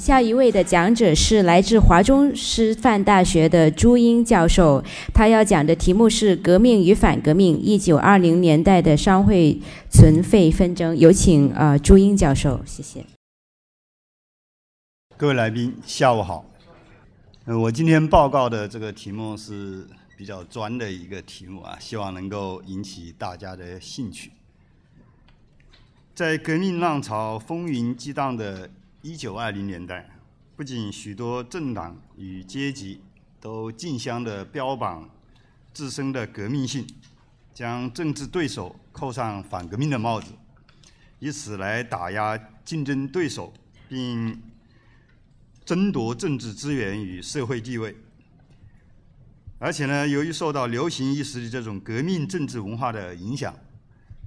下一位的讲者是来自华中师范大学的朱英教授，他要讲的题目是“革命与反革命：一九二零年代的商会存废纷争”。有请呃朱英教授，谢谢。各位来宾，下午好。呃，我今天报告的这个题目是比较专的一个题目啊，希望能够引起大家的兴趣。在革命浪潮风云激荡的。一九二零年代，不仅许多政党与阶级都竞相的标榜自身的革命性，将政治对手扣上反革命的帽子，以此来打压竞争对手，并争夺政治资源与社会地位。而且呢，由于受到流行一时的这种革命政治文化的影响，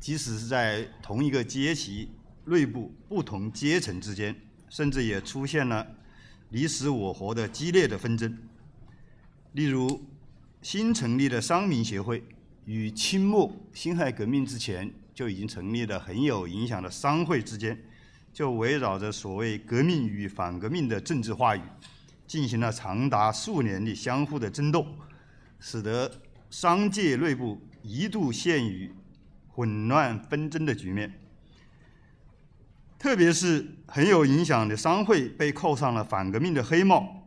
即使是在同一个阶级内部，不同阶层之间。甚至也出现了你死我活的激烈的纷争。例如，新成立的商民协会与清末辛亥革命之前就已经成立的很有影响的商会之间，就围绕着所谓革命与反革命的政治话语，进行了长达数年的相互的争斗，使得商界内部一度陷于混乱纷争的局面。特别是很有影响的商会被扣上了反革命的黑帽，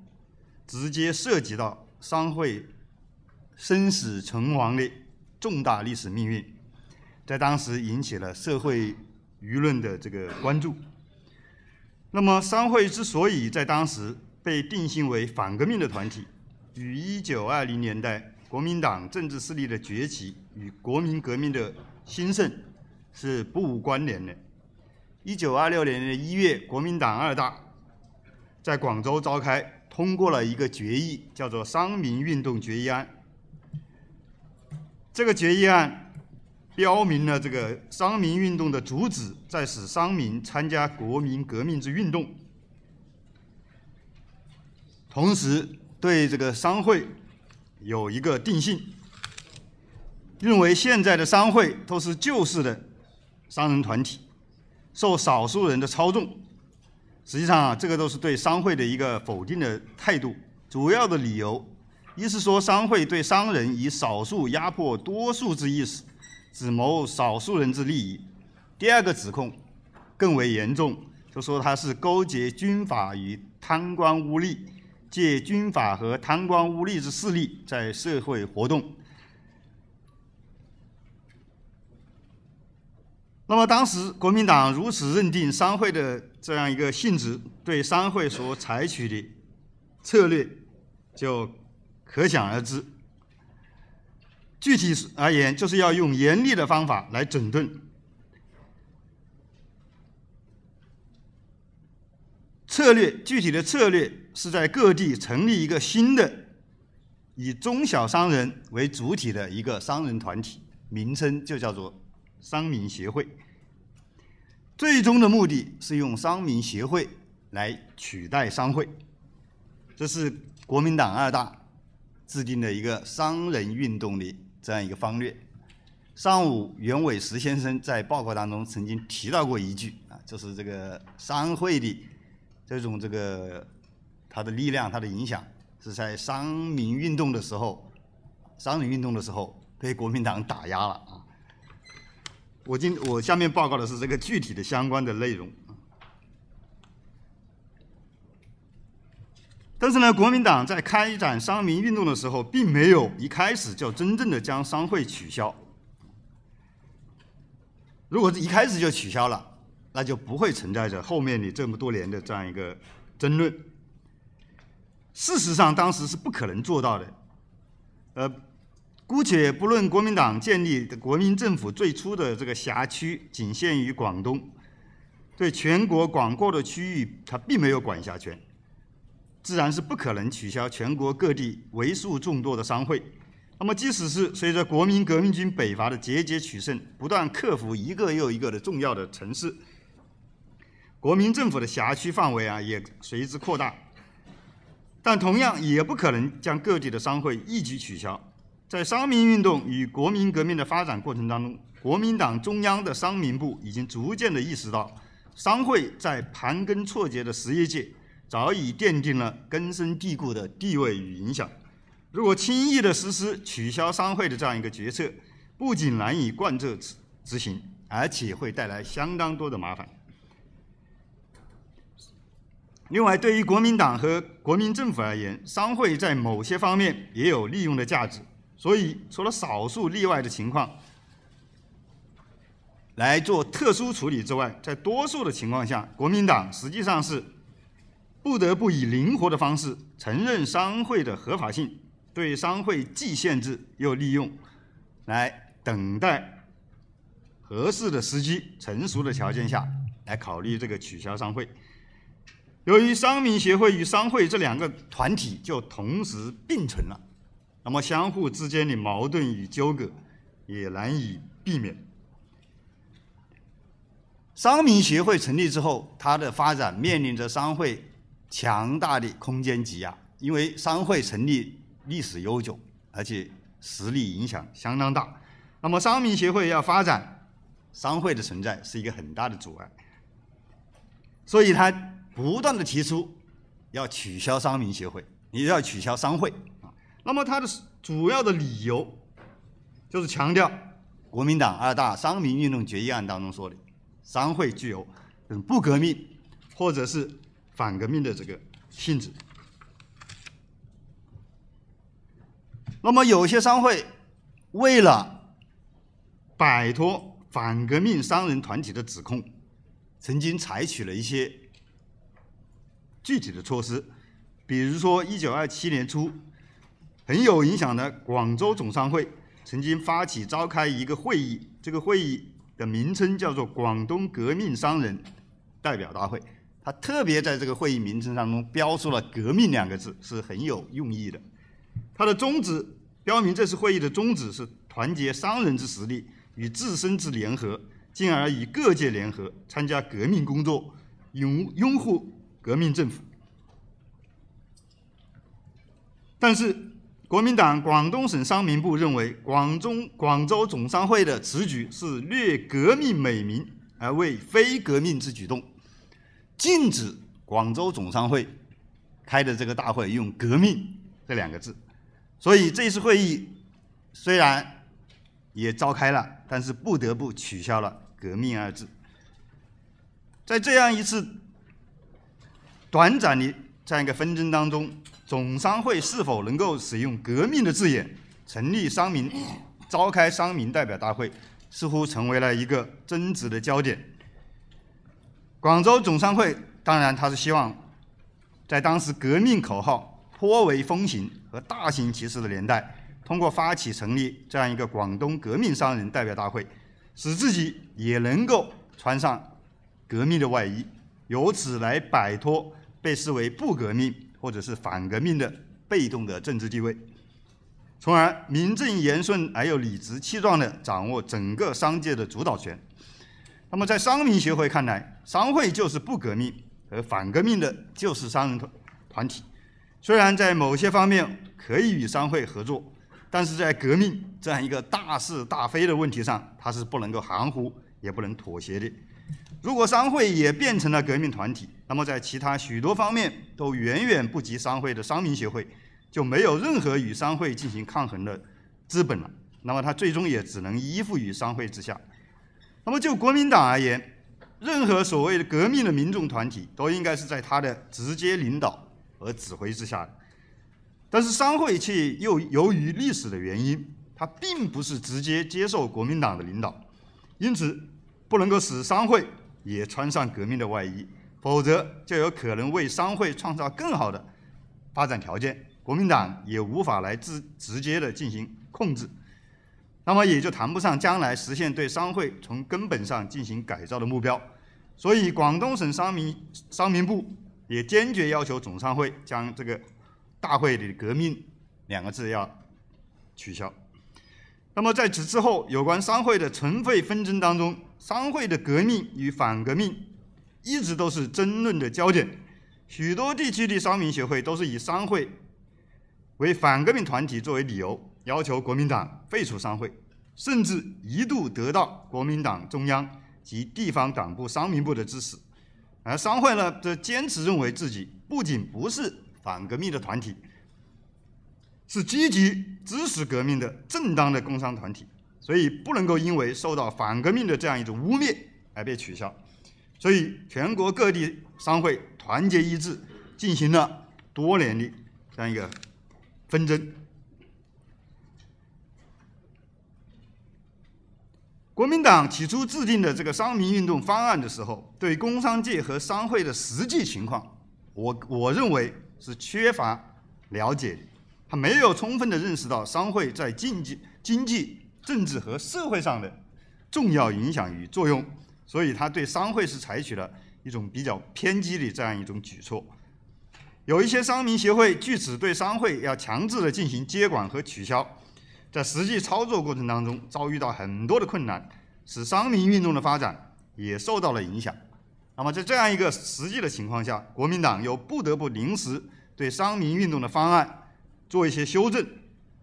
直接涉及到商会生死存亡的重大历史命运，在当时引起了社会舆论的这个关注。那么，商会之所以在当时被定性为反革命的团体，与一九二零年代国民党政治势力的崛起与国民革命的兴盛是不无关联的。一九二六年的一月，国民党二大在广州召开，通过了一个决议，叫做《商民运动决议案》。这个决议案标明了这个商民运动的主旨，在使商民参加国民革命之运动，同时对这个商会有一个定性，认为现在的商会都是旧式的商人团体。受少数人的操纵，实际上啊，这个都是对商会的一个否定的态度。主要的理由，一是说商会对商人以少数压迫多数之意识，只谋少数人之利益；第二个指控更为严重，就说他是勾结军阀与贪官污吏，借军阀和贪官污吏之势力在社会活动。那么当时国民党如此认定商会的这样一个性质，对商会所采取的策略就可想而知。具体而言，就是要用严厉的方法来整顿。策略具体的策略是在各地成立一个新的以中小商人为主体的一个商人团体，名称就叫做。商民协会最终的目的是用商民协会来取代商会，这是国民党二大制定的一个商人运动的这样一个方略。上午袁伟时先生在报告当中曾经提到过一句啊，就是这个商会的这种这个它的力量、它的影响是在商民运动的时候、商人运动的时候被国民党打压了。我今我下面报告的是这个具体的相关的内容，但是呢，国民党在开展商民运动的时候，并没有一开始就真正的将商会取消。如果一开始就取消了，那就不会存在着后面的这么多年的这样一个争论。事实上，当时是不可能做到的，呃。姑且不论国民党建立的国民政府最初的这个辖区仅限于广东，对全国广阔的区域它并没有管辖权，自然是不可能取消全国各地为数众多的商会。那么，即使是随着国民革命军北伐的节节取胜，不断克服一个又一个的重要的城市，国民政府的辖区范围啊也随之扩大，但同样也不可能将各地的商会一举取消。在商民运动与国民革命的发展过程当中，国民党中央的商民部已经逐渐的意识到，商会在盘根错节的实业界早已奠定了根深蒂固的地位与影响。如果轻易的实施取消商会的这样一个决策，不仅难以贯彻执执行，而且会带来相当多的麻烦。另外，对于国民党和国民政府而言，商会在某些方面也有利用的价值。所以，除了少数例外的情况来做特殊处理之外，在多数的情况下，国民党实际上是不得不以灵活的方式承认商会的合法性，对商会既限制又利用，来等待合适的时机、成熟的条件下来考虑这个取消商会。由于商民协会与商会这两个团体就同时并存了，那么相互之间的矛盾与纠葛也难以避免。商民协会成立之后，它的发展面临着商会强大的空间挤压，因为商会成立历史悠久，而且实力影响相当大。那么商民协会要发展，商会的存在是一个很大的阻碍，所以它。不断的提出要取消商民协会，也要取消商会。那么他的主要的理由就是强调国民党二大商民运动决议案当中说的，商会具有不革命或者是反革命的这个性质。那么有些商会为了摆脱反革命商人团体的指控，曾经采取了一些。具体的措施，比如说，一九二七年初，很有影响的广州总商会曾经发起召开一个会议，这个会议的名称叫做“广东革命商人代表大会”。他特别在这个会议名称当中标出了“革命”两个字，是很有用意的。他的宗旨标明，这次会议的宗旨是团结商人之实力与自身之联合，进而与各界联合参加革命工作，拥拥护。革命政府，但是国民党广东省商民部认为，广中广州总商会的此举是略革命美名而为非革命之举动，禁止广州总商会开的这个大会用“革命”这两个字。所以这次会议虽然也召开了，但是不得不取消了“革命”二字。在这样一次。短暂的这样一个纷争当中，总商会是否能够使用“革命”的字眼成立商民、召开商民代表大会，似乎成为了一个争执的焦点。广州总商会当然他是希望，在当时革命口号颇为风行和大行其事的年代，通过发起成立这样一个广东革命商人代表大会，使自己也能够穿上革命的外衣，由此来摆脱。被视为不革命或者是反革命的被动的政治地位，从而名正言顺而又理直气壮地掌握整个商界的主导权。那么，在商民协会看来，商会就是不革命和反革命的，就是商人团团体。虽然在某些方面可以与商会合作，但是在革命这样一个大是大非的问题上，它是不能够含糊，也不能妥协的。如果商会也变成了革命团体，那么在其他许多方面都远远不及商会的商民协会，就没有任何与商会进行抗衡的资本了。那么他最终也只能依附于商会之下。那么就国民党而言，任何所谓的革命的民众团体都应该是在他的直接领导和指挥之下的。但是商会却又由于历史的原因，他并不是直接接受国民党的领导，因此不能够使商会。也穿上革命的外衣，否则就有可能为商会创造更好的发展条件，国民党也无法来直直接的进行控制，那么也就谈不上将来实现对商会从根本上进行改造的目标。所以，广东省商民商民部也坚决要求总商会将这个大会的“革命”两个字要取消。那么在此之后，有关商会的存废纷争当中，商会的革命与反革命一直都是争论的焦点。许多地区的商民协会都是以商会为反革命团体作为理由，要求国民党废除商会，甚至一度得到国民党中央及地方党部商民部的支持。而商会呢，则坚持认为自己不仅不是反革命的团体，是积极支持革命的正当的工商团体，所以不能够因为受到反革命的这样一种污蔑而被取消。所以，全国各地商会团结一致，进行了多年的这样一个纷争。国民党起初制定的这个商民运动方案的时候，对工商界和商会的实际情况，我我认为是缺乏了解的，他没有充分的认识到商会在经济、经济、政治和社会上的重要影响与作用，所以他对商会是采取了一种比较偏激的这样一种举措。有一些商民协会据此对商会要强制的进行接管和取消。在实际操作过程当中，遭遇到很多的困难，使商民运动的发展也受到了影响。那么在这样一个实际的情况下，国民党又不得不临时对商民运动的方案做一些修正，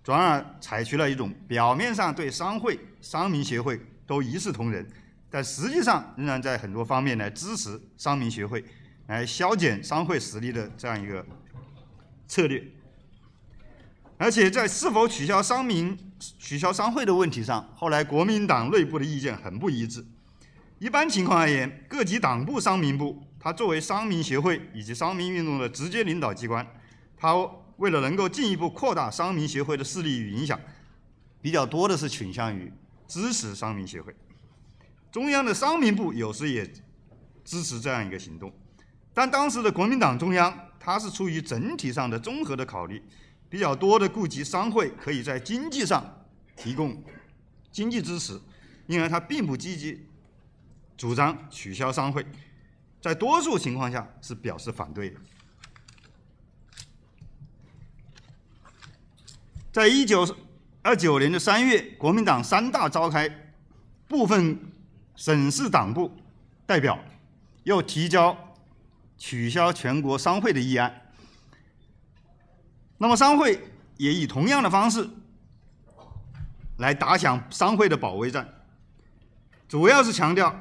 转而采取了一种表面上对商会、商民协会都一视同仁，但实际上仍然在很多方面来支持商民协会，来削减商会实力的这样一个策略。而且在是否取消商民、取消商会的问题上，后来国民党内部的意见很不一致。一般情况而言，各级党部商民部，它作为商民协会以及商民运动的直接领导机关，它为了能够进一步扩大商民协会的势力与影响，比较多的是倾向于支持商民协会。中央的商民部有时也支持这样一个行动，但当时的国民党中央，它是出于整体上的综合的考虑。比较多的顾及商会可以在经济上提供经济支持，因而他并不积极主张取消商会，在多数情况下是表示反对的。在一九二九年的三月，国民党三大召开，部分省市党部代表又提交取消全国商会的议案。那么商会也以同样的方式来打响商会的保卫战，主要是强调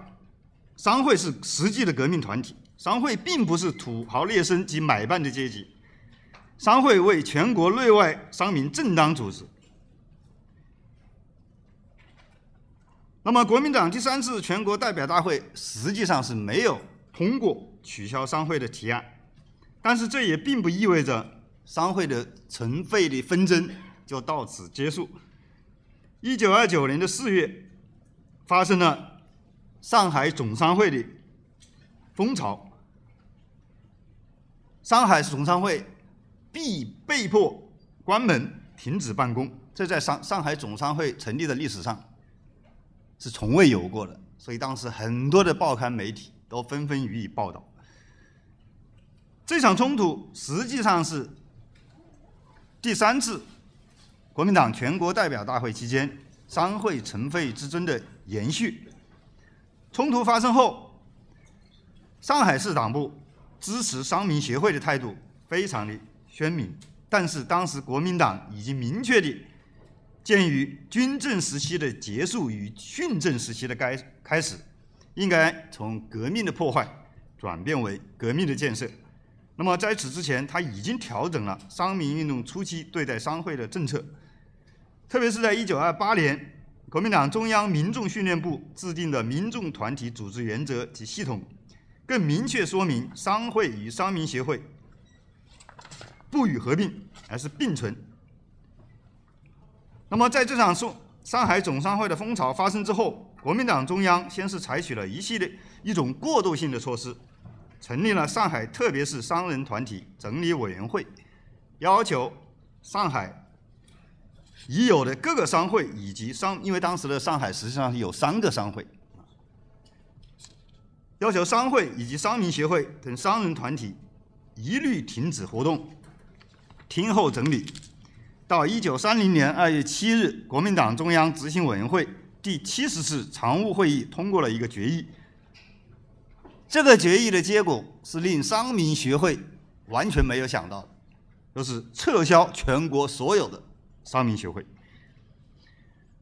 商会是实际的革命团体，商会并不是土豪劣绅及买办的阶级，商会为全国内外商民正当组织。那么国民党第三次全国代表大会实际上是没有通过取消商会的提案，但是这也并不意味着。商会的存废的纷争就到此结束。一九二九年的四月，发生了上海总商会的风潮，上海总商会必被迫关门停止办公，这在上上海总商会成立的历史上是从未有过的，所以当时很多的报刊媒体都纷纷予以报道。这场冲突实际上是。第三次国民党全国代表大会期间，商会存废之争的延续。冲突发生后，上海市党部支持商民协会的态度非常的宣明。但是当时国民党已经明确的，鉴于军政时期的结束与训政时期的开开始，应该从革命的破坏转变为革命的建设。那么在此之前，他已经调整了商民运动初期对待商会的政策，特别是在1928年，国民党中央民众训练部制定的民众团体组织原则及系统，更明确说明商会与商民协会不予合并，而是并存。那么在这场上上海总商会的风潮发生之后，国民党中央先是采取了一系列一种过渡性的措施。成立了上海特别是商人团体整理委员会，要求上海已有的各个商会以及商，因为当时的上海实际上有三个商会，要求商会以及商民协会等商人团体一律停止活动，听候整理。到一九三零年二月七日，国民党中央执行委员会第七十次常务会议通过了一个决议。这个决议的结果是令商民协会完全没有想到，就是撤销全国所有的商民协会，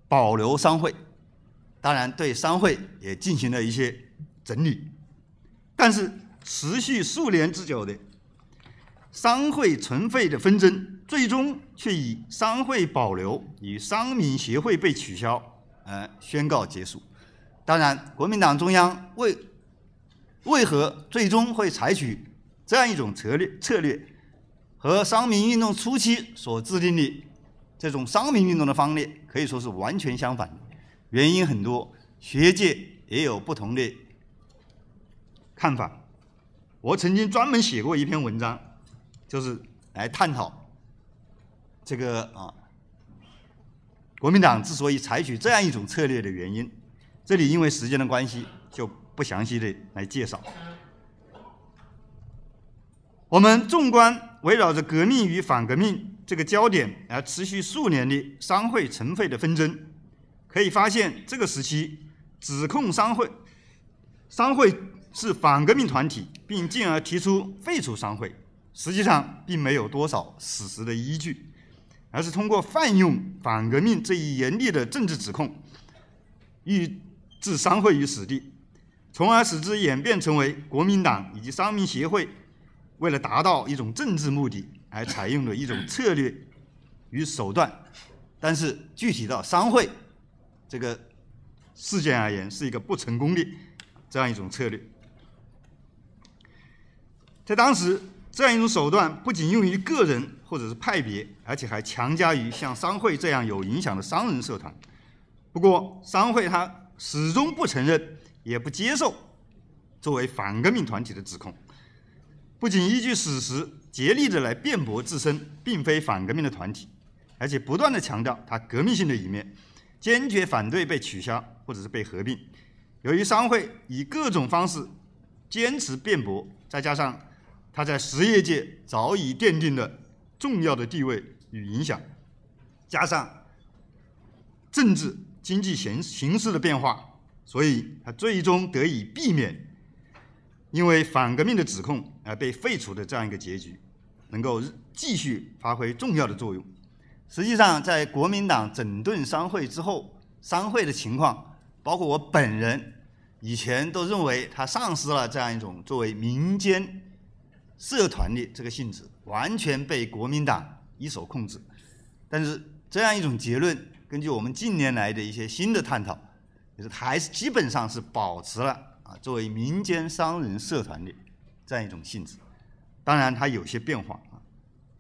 保留商会，当然对商会也进行了一些整理，但是持续数年之久的商会存废的纷争，最终却以商会保留与商民协会被取消而宣告结束。当然，国民党中央为为何最终会采取这样一种策略策略，和商民运动初期所制定的这种商民运动的方略可以说是完全相反的。原因很多，学界也有不同的看法。我曾经专门写过一篇文章，就是来探讨这个啊，国民党之所以采取这样一种策略的原因。这里因为时间的关系，就不详细的来介绍。我们纵观围绕着革命与反革命这个焦点而持续数年的商会成废的纷争，可以发现，这个时期指控商会商会是反革命团体，并进而提出废除商会，实际上并没有多少史实的依据，而是通过泛用反革命这一严厉的政治指控，欲置商会于死地，从而使之演变成为国民党以及商民协会为了达到一种政治目的而采用的一种策略与手段。但是具体到商会这个事件而言，是一个不成功的这样一种策略。在当时，这样一种手段不仅用于个人或者是派别，而且还强加于像商会这样有影响的商人社团。不过，商会它。始终不承认，也不接受作为反革命团体的指控，不仅依据史实竭力的来辩驳自身并非反革命的团体，而且不断的强调它革命性的一面，坚决反对被取消或者是被合并。由于商会以各种方式坚持辩驳，再加上他在实业界早已奠定了重要的地位与影响，加上政治。经济形形势的变化，所以他最终得以避免因为反革命的指控而被废除的这样一个结局，能够继续发挥重要的作用。实际上，在国民党整顿商会之后，商会的情况，包括我本人以前都认为他丧失了这样一种作为民间社团的这个性质，完全被国民党一手控制。但是这样一种结论。根据我们近年来的一些新的探讨，就是还是基本上是保持了啊作为民间商人社团的这样一种性质。当然，它有些变化啊，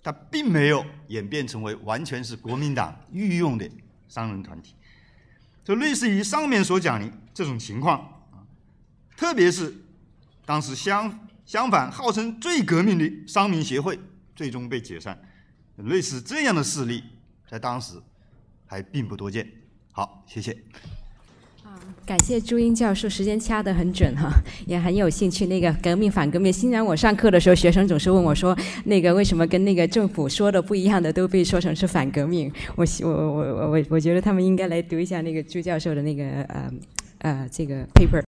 它并没有演变成为完全是国民党御用的商人团体。就类似于上面所讲的这种情况啊，特别是当时相相反号称最革命的商民协会最终被解散，类似这样的事例在当时。还并不多见。好，谢谢。啊，感谢朱英教授，时间掐得很准哈，也很有兴趣。那个革命反革命，虽然我上课的时候，学生总是问我说，那个为什么跟那个政府说的不一样的都被说成是反革命？我我我我我我觉得他们应该来读一下那个朱教授的那个呃呃这个 paper。